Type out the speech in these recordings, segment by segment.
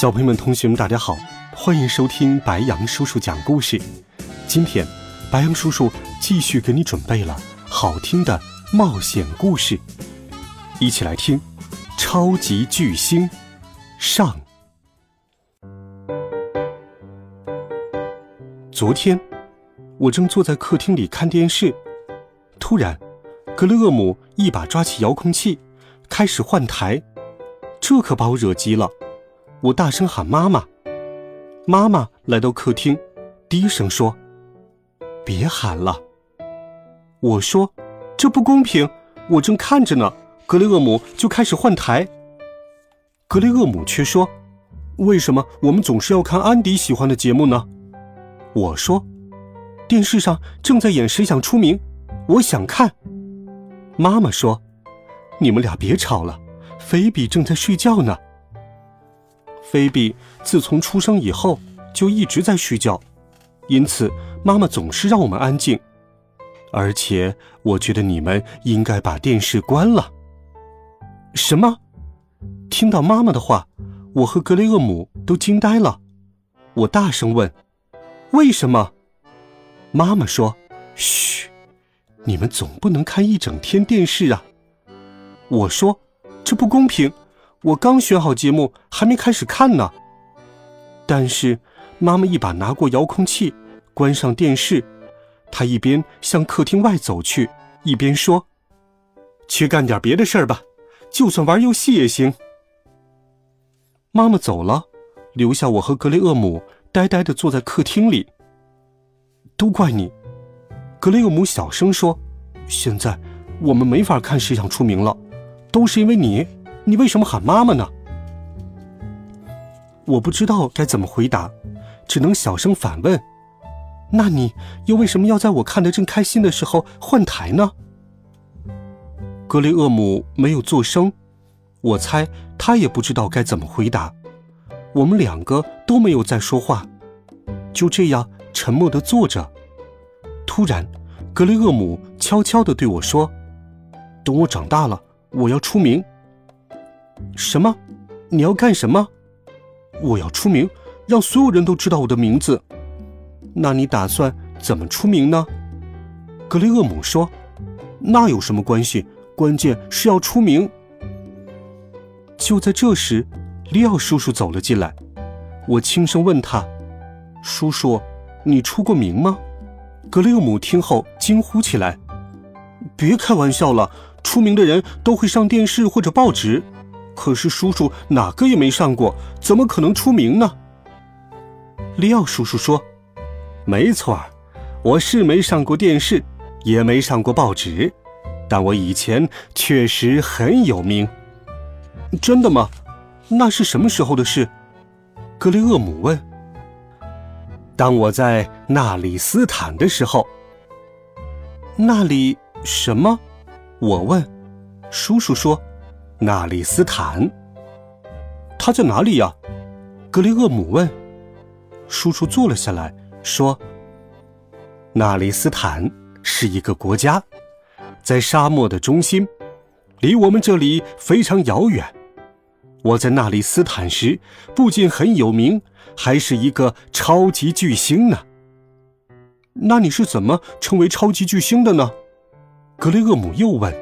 小朋友们、同学们，大家好，欢迎收听白羊叔叔讲故事。今天，白羊叔叔继续给你准备了好听的冒险故事，一起来听《超级巨星》上。昨天，我正坐在客厅里看电视，突然，格雷厄姆一把抓起遥控器，开始换台，这可把我惹急了。我大声喊妈妈，妈妈来到客厅，低声说：“别喊了。”我说：“这不公平，我正看着呢。”格雷厄姆就开始换台。格雷厄姆却说：“为什么我们总是要看安迪喜欢的节目呢？”我说：“电视上正在演《谁想出名》，我想看。”妈妈说：“你们俩别吵了，菲比正在睡觉呢。”菲比自从出生以后就一直在睡觉，因此妈妈总是让我们安静。而且我觉得你们应该把电视关了。什么？听到妈妈的话，我和格雷厄姆都惊呆了。我大声问：“为什么？”妈妈说：“嘘，你们总不能看一整天电视啊。”我说：“这不公平。”我刚选好节目，还没开始看呢。但是，妈妈一把拿过遥控器，关上电视，她一边向客厅外走去，一边说：“去干点别的事儿吧，就算玩游戏也行。”妈妈走了，留下我和格雷厄姆呆呆的坐在客厅里。都怪你，格雷厄姆小声说：“现在我们没法看《谁想出名》了，都是因为你。”你为什么喊妈妈呢？我不知道该怎么回答，只能小声反问：“那你又为什么要在我看得正开心的时候换台呢？”格雷厄姆没有作声，我猜他也不知道该怎么回答。我们两个都没有再说话，就这样沉默的坐着。突然，格雷厄姆悄悄的对我说：“等我长大了，我要出名。”什么？你要干什么？我要出名，让所有人都知道我的名字。那你打算怎么出名呢？格雷厄姆说：“那有什么关系？关键是要出名。”就在这时，利奥叔叔走了进来。我轻声问他：“叔叔，你出过名吗？”格雷厄姆听后惊呼起来：“别开玩笑了！出名的人都会上电视或者报纸。”可是叔叔哪个也没上过，怎么可能出名呢？利奥叔叔说：“没错，我是没上过电视，也没上过报纸，但我以前确实很有名。”真的吗？那是什么时候的事？格雷厄姆问。当我在纳里斯坦的时候。那里什么？我问。叔叔说。纳里斯坦，他在哪里呀？格雷厄姆问。叔叔坐了下来，说：“纳里斯坦是一个国家，在沙漠的中心，离我们这里非常遥远。我在纳里斯坦时，不仅很有名，还是一个超级巨星呢。那你是怎么成为超级巨星的呢？”格雷厄姆又问。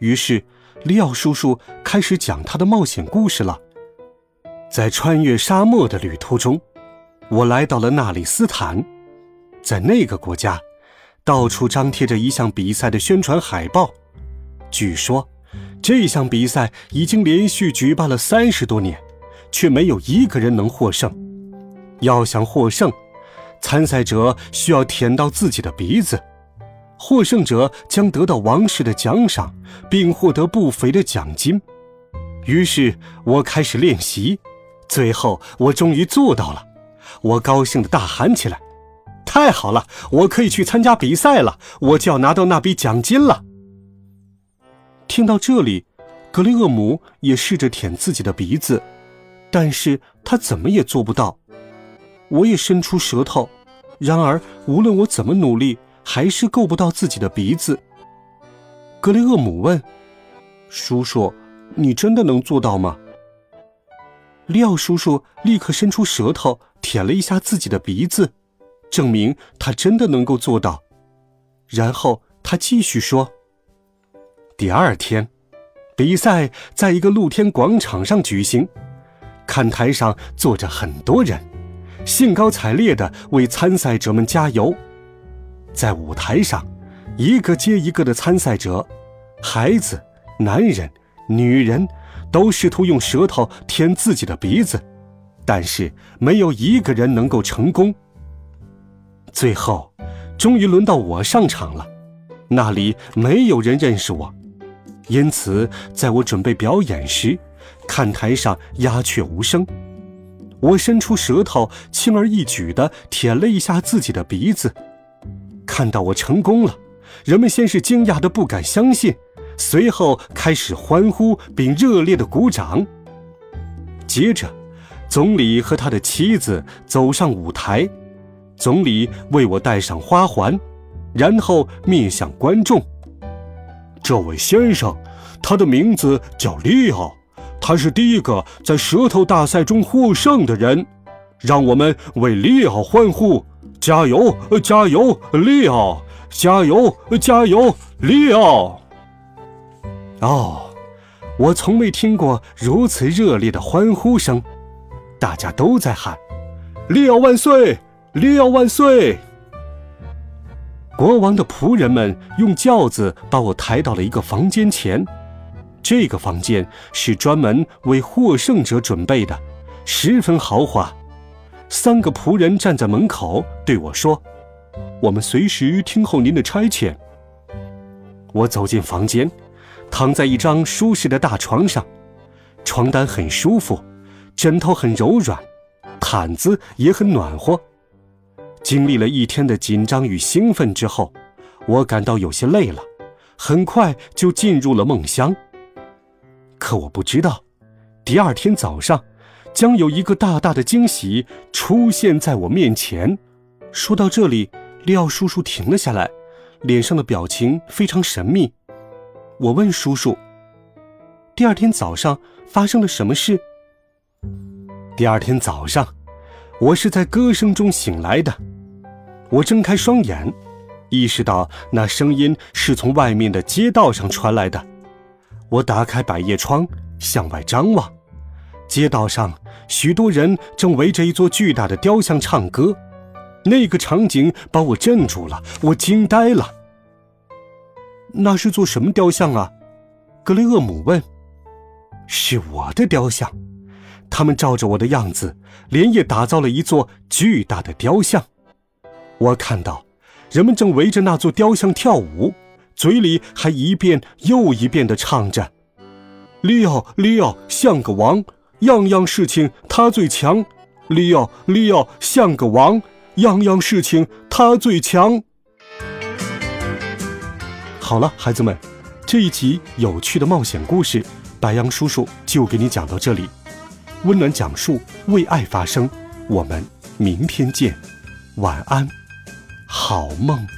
于是。利奥叔叔开始讲他的冒险故事了。在穿越沙漠的旅途中，我来到了纳里斯坦。在那个国家，到处张贴着一项比赛的宣传海报。据说，这项比赛已经连续举办了三十多年，却没有一个人能获胜。要想获胜，参赛者需要舔到自己的鼻子。获胜者将得到王室的奖赏，并获得不菲的奖金。于是我开始练习，最后我终于做到了，我高兴的大喊起来：“太好了，我可以去参加比赛了，我就要拿到那笔奖金了。”听到这里，格雷厄姆也试着舔自己的鼻子，但是他怎么也做不到。我也伸出舌头，然而无论我怎么努力，还是够不到自己的鼻子。格雷厄姆问：“叔叔，你真的能做到吗？”利奥叔叔立刻伸出舌头舔了一下自己的鼻子，证明他真的能够做到。然后他继续说：“第二天，比赛在一个露天广场上举行，看台上坐着很多人。”兴高采烈地为参赛者们加油，在舞台上，一个接一个的参赛者，孩子、男人、女人，都试图用舌头舔自己的鼻子，但是没有一个人能够成功。最后，终于轮到我上场了，那里没有人认识我，因此在我准备表演时，看台上鸦雀无声。我伸出舌头，轻而易举地舔了一下自己的鼻子。看到我成功了，人们先是惊讶的不敢相信，随后开始欢呼并热烈的鼓掌。接着，总理和他的妻子走上舞台，总理为我戴上花环，然后面向观众：“这位先生，他的名字叫利奥。”他是第一个在舌头大赛中获胜的人，让我们为利奥欢呼！加油，加油，利奥！加油，加油，利奥！哦，我从未听过如此热烈的欢呼声，大家都在喊：“利奥万岁！利奥万岁！”国王的仆人们用轿子把我抬到了一个房间前。这个房间是专门为获胜者准备的，十分豪华。三个仆人站在门口对我说：“我们随时听候您的差遣。”我走进房间，躺在一张舒适的大床上，床单很舒服，枕头很柔软，毯子也很暖和。经历了一天的紧张与兴奋之后，我感到有些累了，很快就进入了梦乡。可我不知道，第二天早上，将有一个大大的惊喜出现在我面前。说到这里，廖叔叔停了下来，脸上的表情非常神秘。我问叔叔：“第二天早上发生了什么事？”第二天早上，我是在歌声中醒来的。我睁开双眼，意识到那声音是从外面的街道上传来的。我打开百叶窗，向外张望，街道上许多人正围着一座巨大的雕像唱歌，那个场景把我镇住了，我惊呆了。那是座什么雕像啊？格雷厄姆问。是我的雕像，他们照着我的样子，连夜打造了一座巨大的雕像。我看到，人们正围着那座雕像跳舞。嘴里还一遍又一遍地唱着：“利奥，利奥像个王，样样事情他最强。利奥，利奥像个王，样样事情他最强。”好了，孩子们，这一集有趣的冒险故事，白羊叔叔就给你讲到这里。温暖讲述，为爱发声。我们明天见，晚安，好梦。